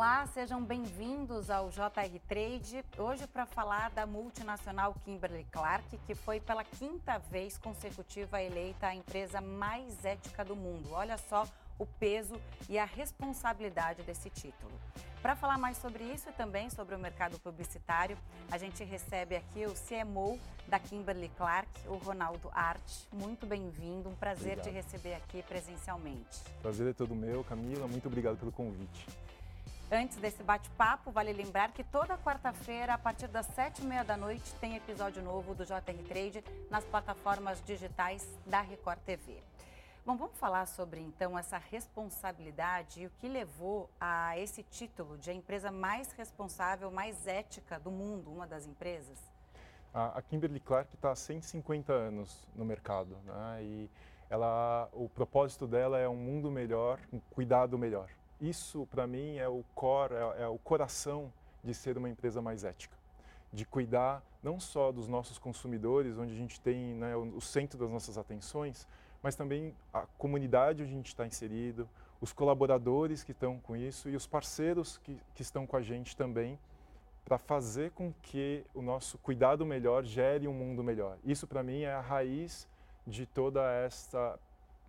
Olá, sejam bem-vindos ao JR Trade. Hoje para falar da multinacional Kimberly Clark, que foi pela quinta vez consecutiva eleita a empresa mais ética do mundo. Olha só o peso e a responsabilidade desse título. Para falar mais sobre isso e também sobre o mercado publicitário, a gente recebe aqui o CMO da Kimberly Clark, o Ronaldo Art. Muito bem-vindo, um prazer obrigado. te receber aqui presencialmente. Prazer é todo meu, Camila. Muito obrigado pelo convite. Antes desse bate-papo, vale lembrar que toda quarta-feira, a partir das sete e meia da noite, tem episódio novo do JR Trade nas plataformas digitais da Record TV. Bom, vamos falar sobre então essa responsabilidade e o que levou a esse título de a empresa mais responsável, mais ética do mundo, uma das empresas? A Kimberly Clark está há 150 anos no mercado né? e ela, o propósito dela é um mundo melhor, um cuidado melhor. Isso, para mim, é o core, é, é o coração de ser uma empresa mais ética de cuidar não só dos nossos consumidores, onde a gente tem né, o centro das nossas atenções, mas também a comunidade onde a gente está inserido, os colaboradores que estão com isso e os parceiros que, que estão com a gente também, para fazer com que o nosso cuidado melhor gere um mundo melhor. Isso, para mim, é a raiz de toda esta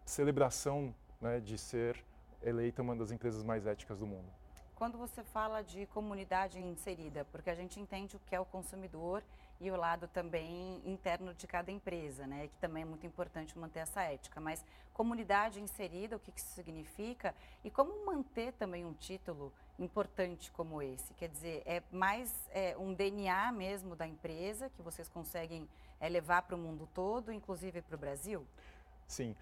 celebração né, de ser eleita uma das empresas mais éticas do mundo. Quando você fala de comunidade inserida, porque a gente entende o que é o consumidor e o lado também interno de cada empresa, né? Que também é muito importante manter essa ética. Mas comunidade inserida, o que, que isso significa? E como manter também um título importante como esse? Quer dizer, é mais é, um DNA mesmo da empresa que vocês conseguem é, levar para o mundo todo, inclusive para o Brasil? Sim.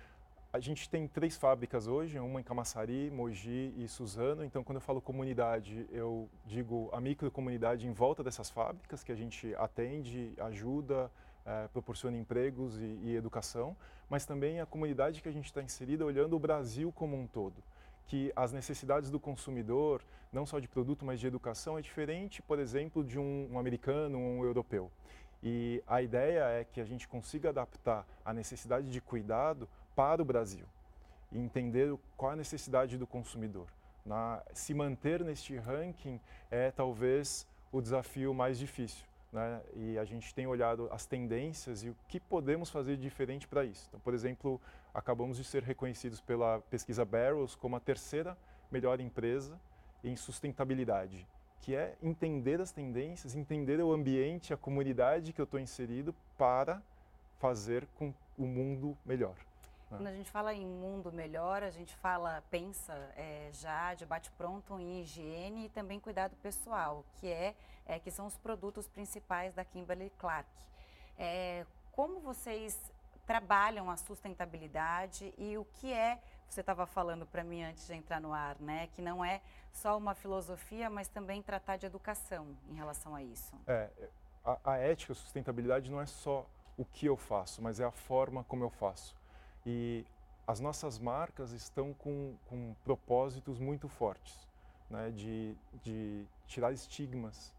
A gente tem três fábricas hoje, uma em Camaçari, Mogi e Suzano. Então, quando eu falo comunidade, eu digo a microcomunidade em volta dessas fábricas que a gente atende, ajuda, é, proporciona empregos e, e, educação, mas também a comunidade que a gente está inserida olhando o Brasil como um todo. Que as necessidades do consumidor, não só de produto, mas de educação, é diferente, por exemplo, de um, um americano ou um europeu. E a ideia é que a gente consiga adaptar a necessidade de cuidado para o Brasil e entender qual a necessidade do consumidor. Na, se manter neste ranking é talvez o desafio mais difícil. Né? E a gente tem olhado as tendências e o que podemos fazer diferente para isso. Então, por exemplo, acabamos de ser reconhecidos pela pesquisa Barrows como a terceira melhor empresa em sustentabilidade, que é entender as tendências, entender o ambiente, a comunidade que eu estou inserido para fazer com o mundo melhor. É. Quando a gente fala em mundo melhor, a gente fala, pensa é, já de bate-pronto em higiene e também cuidado pessoal, que, é, é, que são os produtos principais da Kimberly Clark. É, como vocês trabalham a sustentabilidade e o que é, você estava falando para mim antes de entrar no ar, né, que não é só uma filosofia, mas também tratar de educação em relação a isso. É, a, a ética, a sustentabilidade não é só o que eu faço, mas é a forma como eu faço. E as nossas marcas estão com, com propósitos muito fortes, né? de, de tirar estigmas,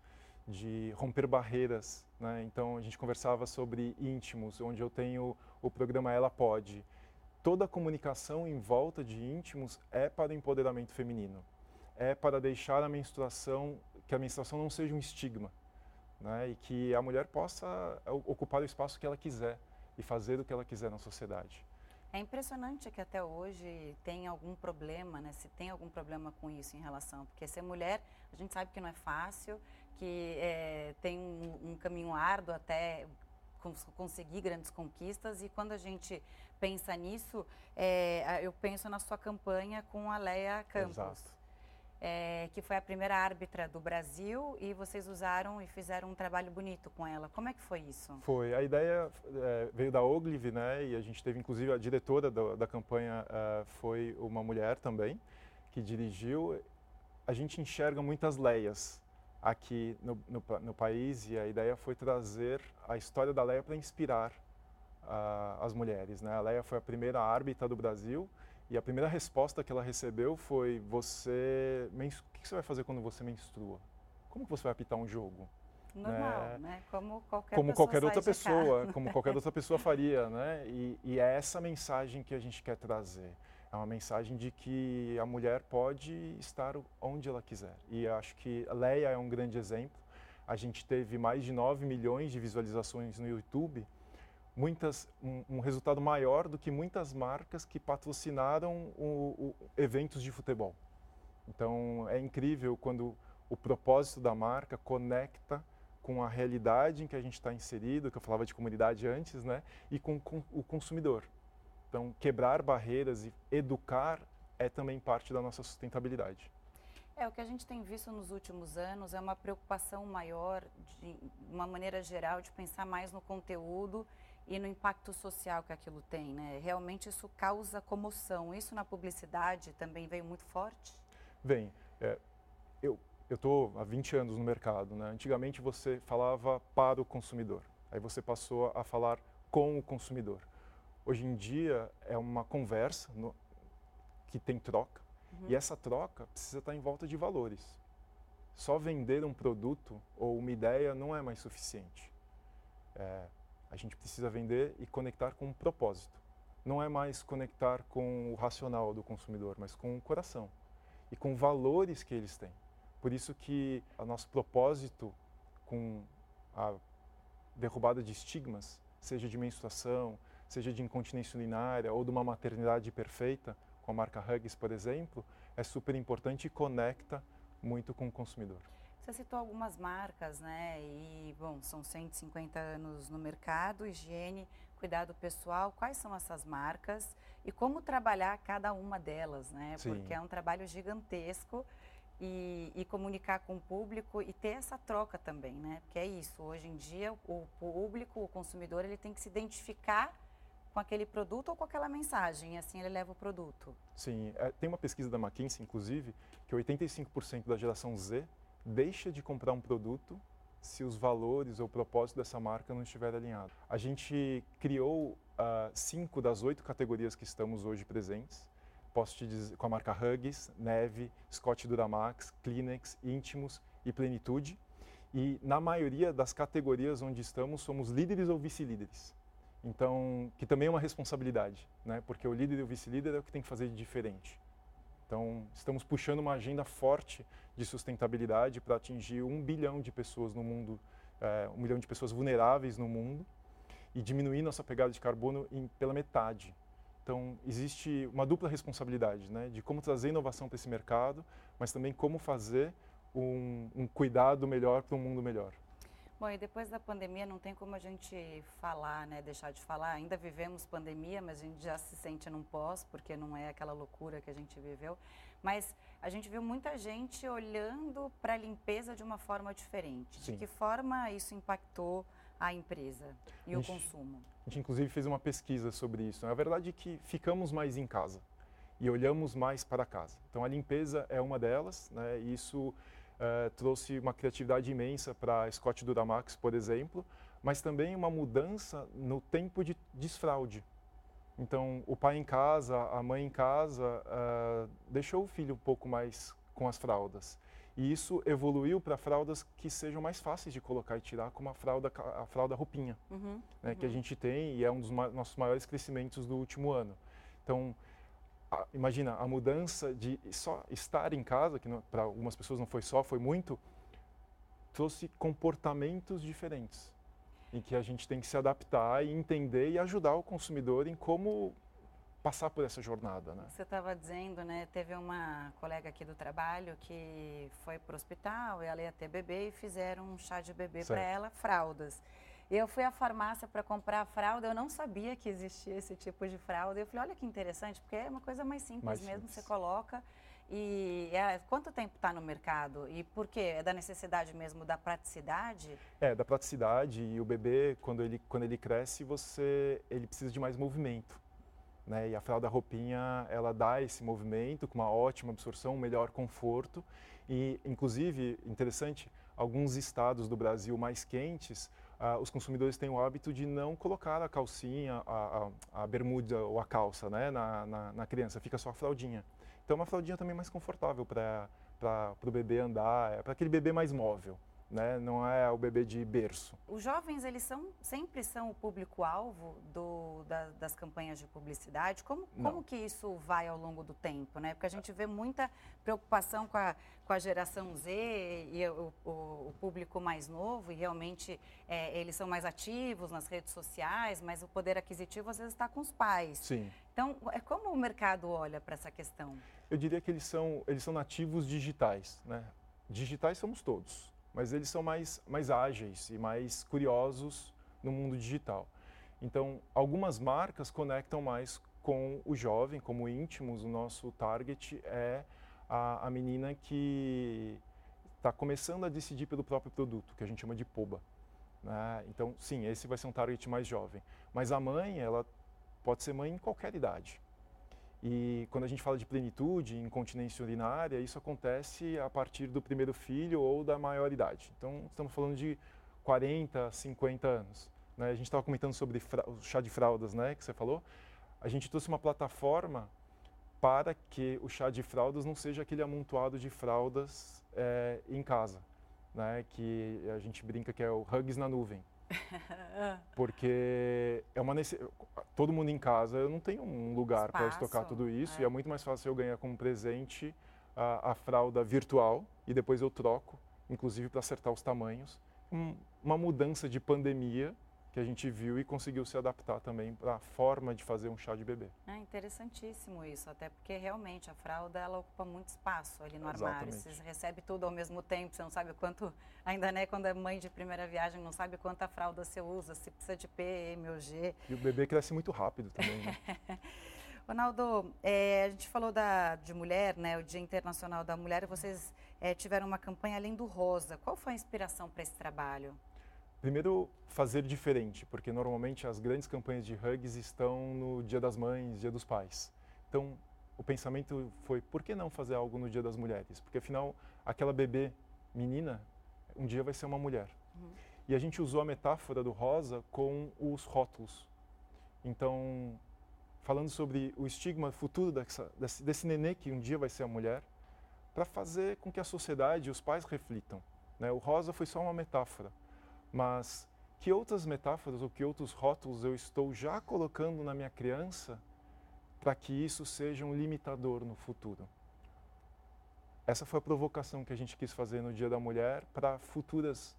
de romper barreiras. Né? Então, a gente conversava sobre íntimos, onde eu tenho o programa Ela Pode. Toda a comunicação em volta de íntimos é para o empoderamento feminino. É para deixar a menstruação, que a menstruação não seja um estigma. Né? E que a mulher possa ocupar o espaço que ela quiser e fazer o que ela quiser na sociedade. É impressionante que até hoje tem algum problema, né? Se tem algum problema com isso em relação, porque ser mulher, a gente sabe que não é fácil, que é, tem um, um caminho árduo até conseguir grandes conquistas e quando a gente pensa nisso, é, eu penso na sua campanha com a Leia Campos. Exato é, que foi a primeira árbitra do Brasil e vocês usaram e fizeram um trabalho bonito com ela. Como é que foi isso? Foi. A ideia é, veio da Ogilvy, né? E a gente teve, inclusive, a diretora da, da campanha uh, foi uma mulher também, que dirigiu. A gente enxerga muitas Leias aqui no, no, no país e a ideia foi trazer a história da Leia para inspirar uh, as mulheres, né? A Leia foi a primeira árbitra do Brasil e a primeira resposta que ela recebeu foi: você, o que você vai fazer quando você menstrua? Como que você vai apitar um jogo? Normal, né? né? Como qualquer como qualquer outra pessoa, como qualquer outra pessoa faria, né? E, e, é essa mensagem que a gente quer trazer. É uma mensagem de que a mulher pode estar onde ela quiser. E acho que Leia é um grande exemplo. A gente teve mais de 9 milhões de visualizações no YouTube, muitas, um, um resultado maior do que muitas marcas que patrocinaram o, o, eventos de futebol. Então é incrível quando o propósito da marca conecta com a realidade em que a gente está inserido, que eu falava de comunidade antes, né? E com, com o consumidor. Então, quebrar barreiras e educar é também parte da nossa sustentabilidade. É, o que a gente tem visto nos últimos anos é uma preocupação maior, de uma maneira geral, de pensar mais no conteúdo e no impacto social que aquilo tem, né? Realmente isso causa comoção. Isso na publicidade também veio muito forte? Vem. É, eu estou há 20 anos no mercado, né? Antigamente você falava para o consumidor, aí você passou a falar com o consumidor. Hoje em dia é uma conversa no, que tem troca uhum. e essa troca precisa estar em volta de valores. Só vender um produto ou uma ideia não é mais suficiente. É, a gente precisa vender e conectar com um propósito. Não é mais conectar com o racional do consumidor, mas com o coração e com valores que eles têm. Por isso que o nosso propósito com a derrubada de estigmas, seja de menstruação, seja de incontinência urinária ou de uma maternidade perfeita, com a marca Hugs, por exemplo, é super importante e conecta muito com o consumidor. Você citou algumas marcas, né? E, bom, são 150 anos no mercado, higiene, cuidado pessoal. Quais são essas marcas e como trabalhar cada uma delas, né? Sim. Porque é um trabalho gigantesco e, e, comunicar com o público e ter essa troca também, né? Porque é isso, hoje em dia o público, o consumidor, ele tem que se identificar com aquele produto ou com aquela mensagem, e assim ele leva o produto. Sim, é, tem uma pesquisa da McKinsey, inclusive, que 85% da geração Z deixa de comprar um produto se os valores ou o propósito dessa marca não estiver alinhado. A gente criou uh, cinco das oito categorias que estamos hoje presentes. Posso te dizer, com a marca Hugs, Neve, Scott Duramax, Kleenex, Íntimos e Plenitude. E na maioria das categorias onde estamos, somos líderes ou vice-líderes. Então, que também é uma responsabilidade, né? Porque o líder e o vice-líder é o que tem que fazer de diferente. Então, estamos puxando uma agenda forte de sustentabilidade para atingir um bilhão de pessoas no mundo, é, um milhão de pessoas vulneráveis no mundo e diminuir nossa pegada de carbono em, pela metade. Então, existe uma dupla responsabilidade, né? De como trazer inovação para esse mercado, mas também como fazer um, um cuidado melhor para um mundo melhor. Bom, e depois da pandemia não tem como a gente falar, né, deixar de falar. Ainda vivemos pandemia, mas a gente já se sente num pós, porque não é aquela loucura que a gente viveu. Mas a gente viu muita gente olhando para a limpeza de uma forma diferente. Sim. De que forma isso impactou a empresa e a gente, o consumo? A gente inclusive fez uma pesquisa sobre isso. A verdade é que ficamos mais em casa e olhamos mais para casa. Então a limpeza é uma delas, né? Isso uh, trouxe uma criatividade imensa para Scott Duramax, por exemplo, mas também uma mudança no tempo de desfraude. Então, o pai em casa, a mãe em casa, uh, deixou o filho um pouco mais com as fraldas. E isso evoluiu para fraldas que sejam mais fáceis de colocar e tirar, como a fralda, a fralda roupinha, uhum, né, uhum. que a gente tem e é um dos ma nossos maiores crescimentos do último ano. Então, imagina, a mudança de só estar em casa, que para algumas pessoas não foi só, foi muito, trouxe comportamentos diferentes, em que a gente tem que se adaptar e entender e ajudar o consumidor em como passar por essa jornada, né? Você estava dizendo, né? Teve uma colega aqui do trabalho que foi para o hospital e ela ia ter bebê e fizeram um chá de bebê para ela, fraldas. Eu fui à farmácia para comprar a fralda, eu não sabia que existia esse tipo de fralda. Eu falei, olha que interessante, porque é uma coisa mais simples mais mesmo, simples. você coloca. E é, quanto tempo está no mercado? E por quê? É da necessidade mesmo da praticidade? É, da praticidade. E o bebê, quando ele, quando ele cresce, você, ele precisa de mais movimento. Né? E a fralda roupinha, ela dá esse movimento com uma ótima absorção, um melhor conforto. E, inclusive, interessante, alguns estados do Brasil mais quentes, ah, os consumidores têm o hábito de não colocar a calcinha, a, a, a bermuda ou a calça né, na, na, na, criança, fica só a fraldinha. Então, é uma fraldinha também mais confortável para o bebê andar, é para aquele bebê mais móvel. Né? Não é o bebê de berço. Os jovens, eles são, sempre são o público-alvo da, das campanhas de publicidade. Como, como que isso vai ao longo do tempo, né? Porque a gente vê muita preocupação com a, com a geração Z e o, o, o público mais novo, e realmente é, eles são mais ativos nas redes sociais, mas o poder aquisitivo às vezes está com os pais. Sim. Então, é como o mercado olha para essa questão? Eu diria que eles são, eles são nativos digitais, né? Digitais somos todos mas eles são mais, mais ágeis e mais curiosos no mundo digital. Então, algumas marcas conectam mais com o jovem, como íntimos, o nosso target é a, a menina que está começando a decidir pelo próprio produto, que a gente chama de POBA. Né? Então, sim, esse vai ser um target mais jovem. Mas a mãe, ela pode ser mãe em qualquer idade. E quando a gente fala de plenitude, incontinência urinária, isso acontece a partir do primeiro filho ou da maioridade. Então, estamos falando de 40, 50 anos. Né? A gente estava comentando sobre o chá de fraldas, né, que você falou. A gente trouxe uma plataforma para que o chá de fraldas não seja aquele amontoado de fraldas é, em casa, né, que a gente brinca que é o hugs na nuvem. Porque é uma todo mundo em casa, eu não tenho um lugar para estocar tudo isso é. e é muito mais fácil eu ganhar como presente a, a fralda virtual e depois eu troco, inclusive para acertar os tamanhos. Um, uma mudança de pandemia que a gente viu e conseguiu se adaptar também para a forma de fazer um chá de bebê. É interessantíssimo isso, até porque realmente a fralda ela ocupa muito espaço ali no Exatamente. armário. Você recebe tudo ao mesmo tempo, você não sabe quanto, ainda né, quando é mãe de primeira viagem, não sabe quanta fralda você usa, se precisa de P, M ou G. E o bebê cresce muito rápido também, né? Ronaldo, é, a gente falou da, de mulher, né, o Dia Internacional da Mulher, vocês é, tiveram uma campanha além do rosa. Qual foi a inspiração para esse trabalho? Primeiro, fazer diferente, porque normalmente as grandes campanhas de hugs estão no Dia das Mães, Dia dos Pais. Então, o pensamento foi, por que não fazer algo no Dia das Mulheres? Porque afinal, aquela bebê menina, um dia vai ser uma mulher. Uhum. E a gente usou a metáfora do rosa com os rótulos. Então, falando sobre o estigma futuro dessa, desse, desse nenê que um dia vai ser a mulher, para fazer com que a sociedade e os pais reflitam. Né? O rosa foi só uma metáfora mas que outras metáforas ou que outros rótulos eu estou já colocando na minha criança para que isso seja um limitador no futuro? Essa foi a provocação que a gente quis fazer no Dia da Mulher para futuras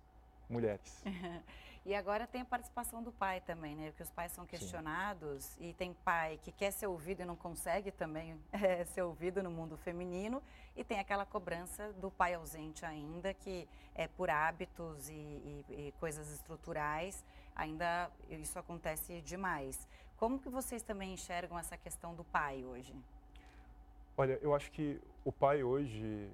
mulheres. E agora tem a participação do pai também, né? Porque os pais são questionados Sim. e tem pai que quer ser ouvido e não consegue também é, ser ouvido no mundo feminino. E tem aquela cobrança do pai ausente ainda, que é por hábitos e, e, e coisas estruturais, ainda isso acontece demais. Como que vocês também enxergam essa questão do pai hoje? Olha, eu acho que o pai hoje,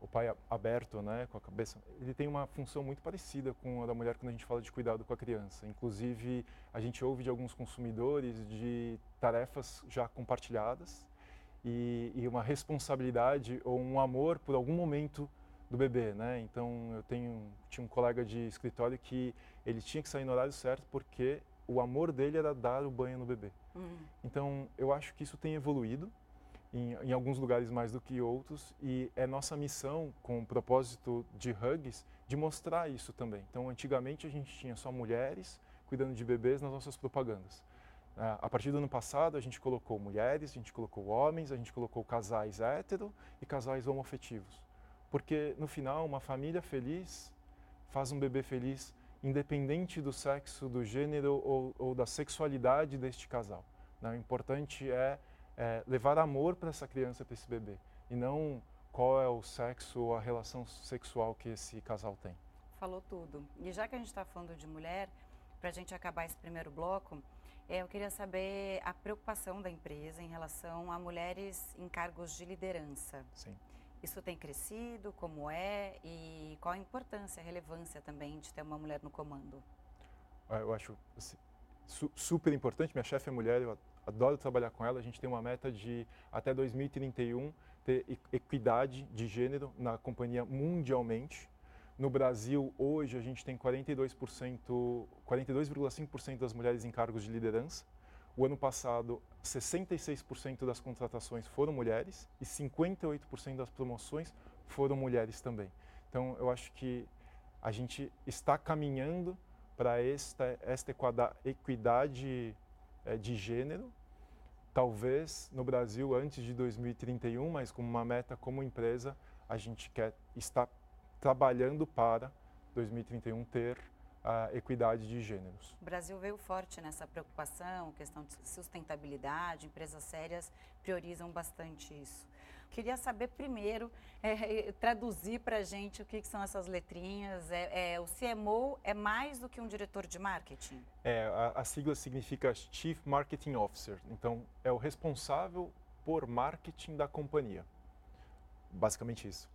o pai aberto, né, com a cabeça, ele tem uma função muito parecida com a da mulher quando a gente fala de cuidado com a criança. Inclusive, a gente ouve de alguns consumidores de tarefas já compartilhadas e, e uma responsabilidade ou um amor por algum momento do bebê, né? Então, eu tenho tinha um colega de escritório que ele tinha que sair no horário certo porque o amor dele era dar o banho no bebê. Uhum. Então, eu acho que isso tem evoluído em, em, alguns lugares mais do que outros e é nossa missão com o propósito de Hugs de mostrar isso também. Então, antigamente a gente tinha só mulheres cuidando de bebês nas nossas propagandas. A partir do ano passado, a gente colocou mulheres, a gente colocou homens, a gente colocou casais hétero e casais homoafetivos. Porque, no final, uma família feliz faz um bebê feliz, independente do sexo, do gênero ou, ou da sexualidade deste casal. Né? O importante é é, levar amor para essa criança, para esse bebê, e não qual é o sexo ou a relação sexual que esse casal tem. Falou tudo. E já que a gente está falando de mulher, para a gente acabar esse primeiro bloco, é, eu queria saber a preocupação da empresa em relação a mulheres em cargos de liderança. Sim. Isso tem crescido, como é, e qual a importância, a relevância também de ter uma mulher no comando? Ah, eu acho assim, su super importante. Minha chefe é mulher, eu adoro trabalhar com ela. A gente tem uma meta de até 2031 ter equidade de gênero na companhia mundialmente. No Brasil, hoje, a gente tem 42%, 42,5% das mulheres em cargos de liderança. O ano passado, 66% das contratações foram mulheres e 58% das promoções foram mulheres também. Então, eu acho que a gente está caminhando para esta, esta equidade é, de gênero, talvez no Brasil antes de 2031, mas como uma meta como empresa, a gente quer estar trabalhando para 2031 ter a equidade de gêneros. O Brasil veio forte nessa preocupação, questão de sustentabilidade, empresas sérias priorizam bastante isso. Queria saber primeiro, é, traduzir para a gente o que, que, são essas letrinhas. É, é, o CMO é mais do que um diretor de marketing? É, a, a sigla significa Chief Marketing Officer. Então, é o responsável por marketing da companhia. Basicamente isso.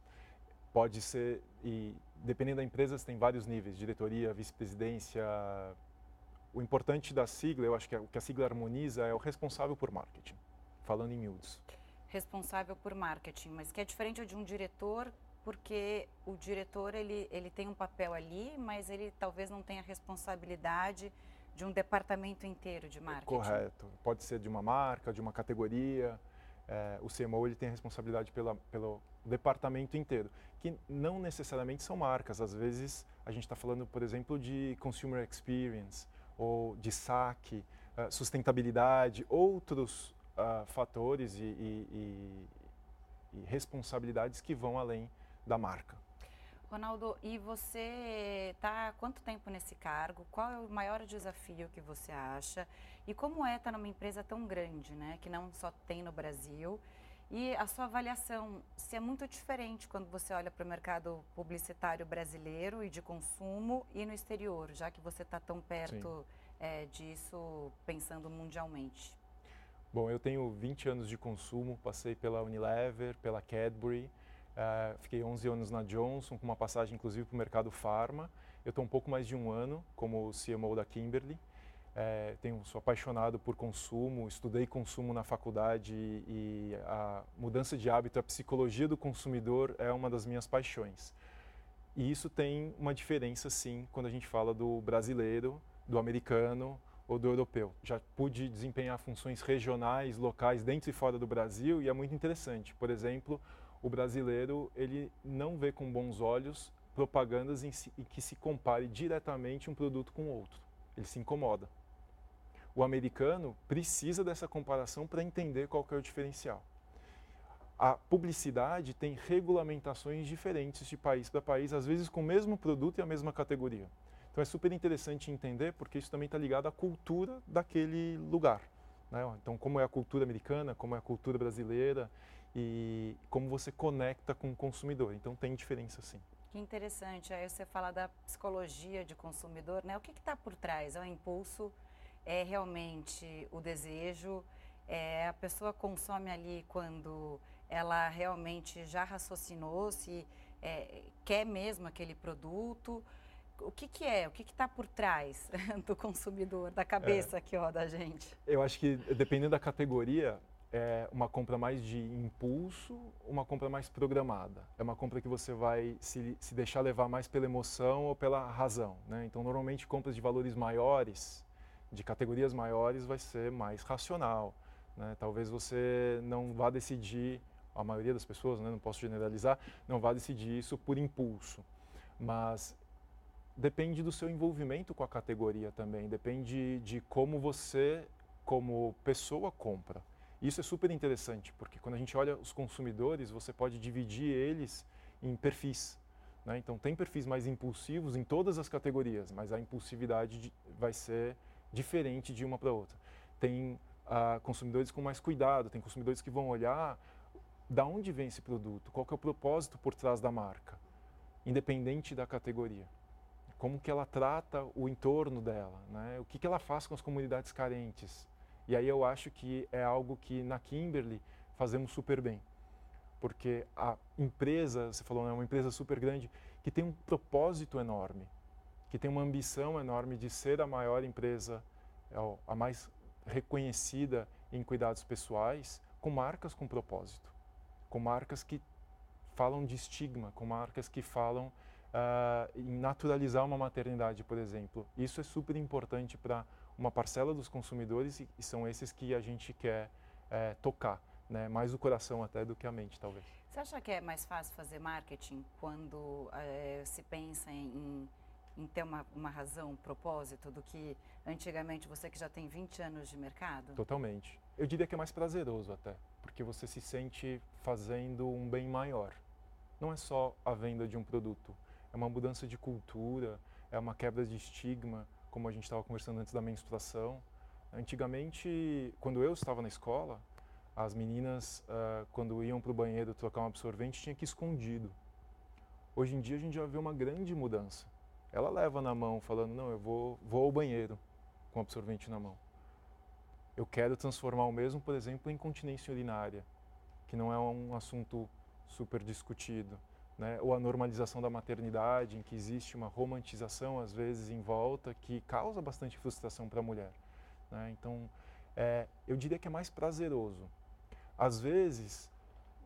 Pode ser, e dependendo da empresa, tem vários níveis, diretoria, vice-presidência. O importante da sigla, eu acho que é, o que a sigla harmoniza é o responsável por marketing, falando em miúdos responsável por marketing, mas que é diferente de um diretor, porque o diretor ele, ele tem um papel ali, mas ele talvez não tenha responsabilidade de um departamento inteiro de marketing. Correto. Pode ser de uma marca, de uma categoria. É, o CMO ele tem a responsabilidade pela, pelo departamento inteiro, que não necessariamente são marcas. Às vezes a gente está falando, por exemplo, de consumer experience ou de saque, uh, sustentabilidade, outros uh, fatores e, e, e, e responsabilidades que vão além da marca. Ronaldo, e você está há quanto tempo nesse cargo? Qual é o maior desafio que você acha? E como é estar numa empresa tão grande, né, que não só tem no Brasil? E a sua avaliação, se é muito diferente quando você olha para o mercado publicitário brasileiro e de consumo e no exterior, já que você está tão perto é, disso, pensando mundialmente? Bom, eu tenho 20 anos de consumo, passei pela Unilever, pela Cadbury, uh, fiquei 11 anos na Johnson, com uma passagem inclusive para o mercado farma. Eu estou um pouco mais de um ano como CMO da Kimberly. É, tenho, sou apaixonado por consumo, estudei consumo na faculdade e, e a mudança de hábito, a psicologia do consumidor é uma das minhas paixões. E isso tem uma diferença, sim, quando a gente fala do brasileiro, do americano, ou do europeu. Já pude desempenhar funções regionais, locais, dentro e fora do Brasil e é muito interessante. Por exemplo, o brasileiro ele não vê com bons olhos propagandas em, si, em que se compare diretamente um produto com outro. Ele se incomoda. O americano precisa dessa comparação para entender qual é o diferencial. A publicidade tem regulamentações diferentes de país para país, às vezes com o mesmo produto e a mesma categoria. Então é super interessante entender porque isso também está ligado à cultura daquele lugar. Né? Então como é a cultura americana, como é a cultura brasileira e como você conecta com o consumidor. Então tem diferença sim. Que interessante. Aí você fala da psicologia de consumidor, né? O que está por trás? É o impulso? É realmente o desejo? É, a pessoa consome ali quando ela realmente já raciocinou se é, quer mesmo aquele produto? O que, que é, o que está por trás do consumidor, da cabeça é, aqui ó, da gente? Eu acho que dependendo da categoria, é uma compra mais de impulso, uma compra mais programada. É uma compra que você vai se, se deixar levar mais pela emoção ou pela razão. Né? Então, normalmente, compras de valores maiores, de categorias maiores, vai ser mais racional. Né? Talvez você não vá decidir, a maioria das pessoas, né? não posso generalizar, não vá decidir isso por impulso. Mas depende do seu envolvimento com a categoria também, depende de como você, como pessoa, compra. Isso é super interessante, porque quando a gente olha os consumidores, você pode dividir eles em perfis. Né? Então, tem perfis mais impulsivos em todas as categorias, mas a impulsividade vai ser diferente de uma para outra. Tem uh, consumidores com mais cuidado, tem consumidores que vão olhar da onde vem esse produto, qual é o propósito por trás da marca, independente da categoria como que ela trata o entorno dela, né? o que, que ela faz com as comunidades carentes. E aí eu acho que é algo que na Kimberly fazemos super bem. Porque a empresa, você falou, é né, uma empresa super grande, que tem um propósito enorme, que tem uma ambição enorme de ser a maior empresa, é a mais reconhecida em cuidados pessoais, com marcas com propósito, com marcas que falam de estigma, com marcas que falam uh, em naturalizar uma maternidade, por exemplo. Isso é super importante para uma parcela dos consumidores e, e, são esses que a gente quer uh, tocar né? mais o coração até do que a mente, talvez. Você acha que é mais fácil fazer marketing quando é, se pensa em, em ter uma, uma, razão, um propósito, do que antigamente você que já tem 20 anos de mercado? Totalmente. Eu diria que é mais prazeroso até, porque você se sente fazendo um bem maior. Não é só a venda de um produto, é uma mudança de cultura, é uma quebra de estigma, como a gente estava conversando antes da menstruação. Antigamente, quando eu estava na escola, as meninas, uh, quando iam para o banheiro trocar um absorvente, tinha que ir escondido. Hoje em dia a gente já vê uma grande mudança. Ela leva na mão, falando, não, eu vou, vou ao banheiro com o absorvente na mão. Eu quero transformar o mesmo, por exemplo, em continência urinária, que não é um assunto super discutido. Né? Ou a normalização da maternidade, em que existe uma romantização, às vezes, em volta, que causa bastante frustração para a mulher. Né? Então, é, eu diria que é mais prazeroso. Às vezes,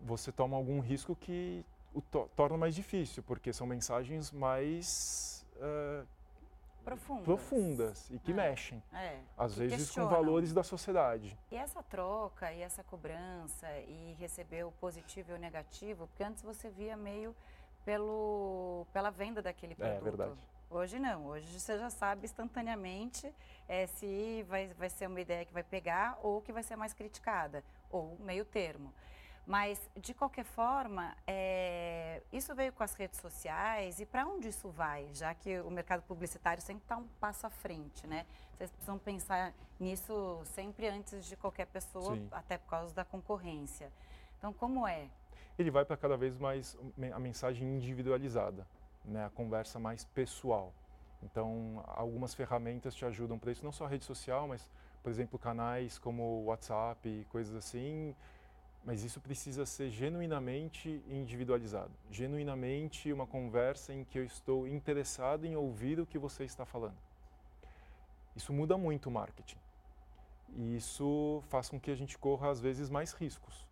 você toma algum risco que o to torna mais difícil, porque são mensagens mais uh, profundas. profundas. e que é. mexem. É, às que vezes questionam. com valores da sociedade. E essa troca e essa cobrança e receber o positivo e o negativo, porque antes você via meio pelo, pela venda daquele é, produto. É verdade. Hoje não, hoje você já sabe instantaneamente é, se vai, vai ser uma ideia que vai pegar ou que vai ser mais criticada, ou meio termo. Mas, de qualquer forma, é, isso veio com as redes sociais e para onde isso vai? Já que o mercado publicitário sempre está um passo à frente, né? Vocês precisam pensar nisso sempre antes de qualquer pessoa, Sim. até por causa da concorrência. Então, como é? Ele vai para cada vez mais a mensagem individualizada, né? a conversa mais pessoal. Então, algumas ferramentas te ajudam para isso, não só a rede social, mas, por exemplo, canais como o WhatsApp coisas assim, mas isso precisa ser genuinamente individualizado, genuinamente uma conversa em que eu estou interessado em ouvir o que você está falando. Isso muda muito o marketing. E isso faz com que a gente corra, às vezes, mais riscos.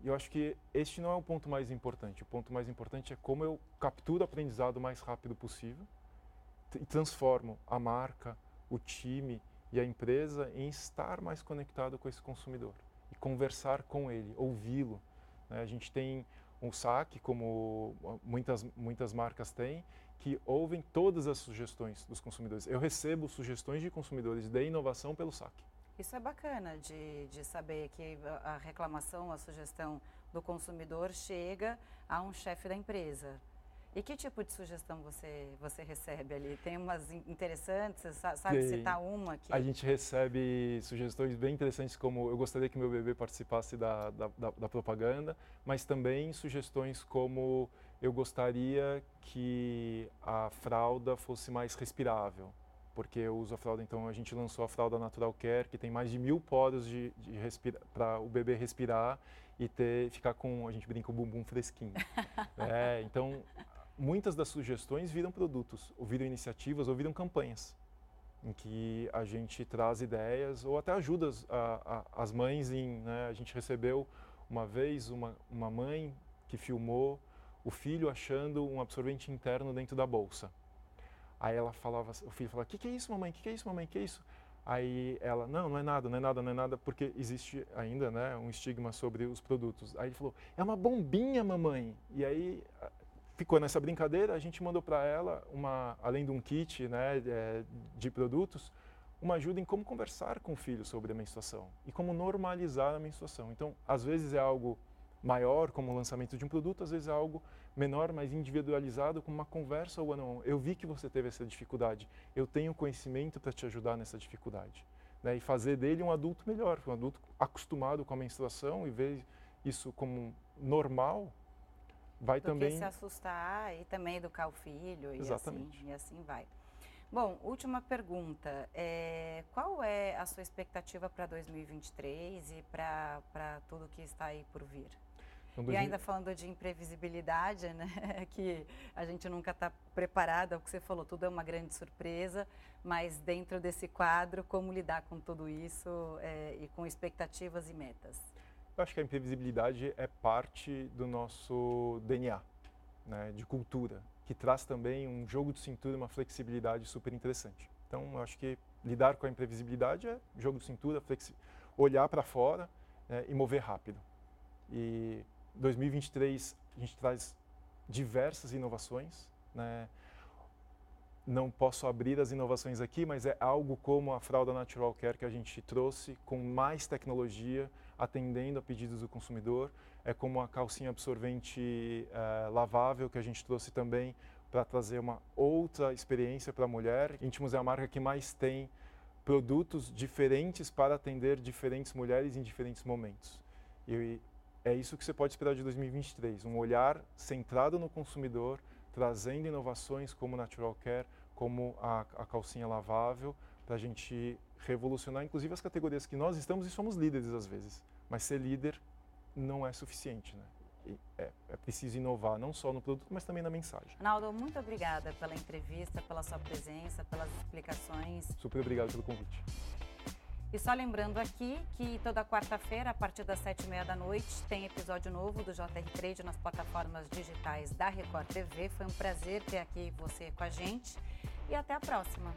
E eu acho que este não é o ponto mais importante. O ponto mais importante é como eu capturo o aprendizado o mais rápido possível e transformo a marca, o time e a empresa em estar mais conectado com esse consumidor conversar com ele, ouvi-lo. Né? A gente tem um saque, como muitas, muitas marcas têm, que ouvem todas as sugestões dos consumidores. Eu recebo sugestões de consumidores de inovação pelo saque. Isso é bacana de, de saber que a reclamação, a sugestão do consumidor chega a um chefe da empresa. E que tipo de sugestão você, você recebe ali? Tem umas interessantes, sabe Tem. citar uma aqui? A gente recebe sugestões bem interessantes, como eu gostaria que meu bebê participasse da, da, da, da propaganda, mas também sugestões como eu gostaria que a fralda fosse mais respirável, porque eu uso a fralda, então a gente lançou a fralda Natural Care, que tem mais de mil poros de, de para o bebê respirar e ter, ficar com, a gente brinca, o bumbum fresquinho. é, então, muitas das sugestões viram produtos, ou viram iniciativas, ou viram campanhas, em que a gente traz ideias ou até ajuda as, a, a, as mães em. Né, a gente recebeu uma vez uma, uma mãe que filmou o filho achando um absorvente interno dentro da bolsa. Aí ela falava, o filho falava: "O que, que é isso, mamãe? O que, que é isso, mamãe? O que é isso?" Aí ela: "Não, não é nada, não é nada, não é nada, porque existe ainda, né, um estigma sobre os produtos." Aí ele falou: "É uma bombinha, mamãe." E aí ficou nessa brincadeira, a gente mandou para ela, uma, além de um kit né, é, de produtos, uma ajuda em como conversar com o filho sobre a menstruação e como normalizar a menstruação. Então, às vezes é algo maior, como o lançamento de um produto, às vezes é algo menor, mais individualizado, como uma conversa ou não. Eu vi que você teve essa dificuldade, eu tenho conhecimento para te ajudar nessa dificuldade. Né? E fazer dele um adulto melhor, um adulto acostumado com a menstruação e ver isso como normal, vai do também se assustar e também educar o filho Exatamente. e assim e assim vai. Bom, última pergunta. É, qual é a sua expectativa para 2023 e para tudo que está aí por vir? Então, e ainda falando de imprevisibilidade, né, que a gente nunca está preparada, é o que você falou, tudo é uma grande surpresa, mas dentro desse quadro, como lidar com tudo isso é, e com expectativas e metas? Eu acho que a imprevisibilidade é parte do nosso DNA, né, de cultura, que traz também um jogo de cintura, uma flexibilidade super interessante. Então, eu acho que lidar com a imprevisibilidade é jogo de cintura, olhar para fora né, e mover rápido. E 2023 a gente traz diversas inovações, né? Não posso abrir as inovações aqui, mas é algo como a fralda Natural Care que a gente trouxe com mais tecnologia, atendendo a pedidos do consumidor. É como a calcinha absorvente é, lavável que a gente trouxe também para trazer uma outra experiência para a mulher. Intimos é a marca que mais tem produtos diferentes para atender diferentes mulheres em diferentes momentos. E é isso que você pode esperar de 2023, um olhar centrado no consumidor, trazendo inovações como Natural Care, como a, a calcinha lavável, para a gente revolucionar, inclusive as categorias que nós estamos e somos líderes às vezes. Mas ser líder não é suficiente, né? É, é, preciso inovar não só no produto, mas também na mensagem. Naldo, muito obrigada pela entrevista, pela sua presença, pelas explicações. Super obrigado pelo convite. E só lembrando aqui que toda quarta-feira, a partir das sete e meia da noite, tem episódio novo do JR Trade nas plataformas digitais da Record TV. Foi um prazer ter aqui você com a gente e até a próxima.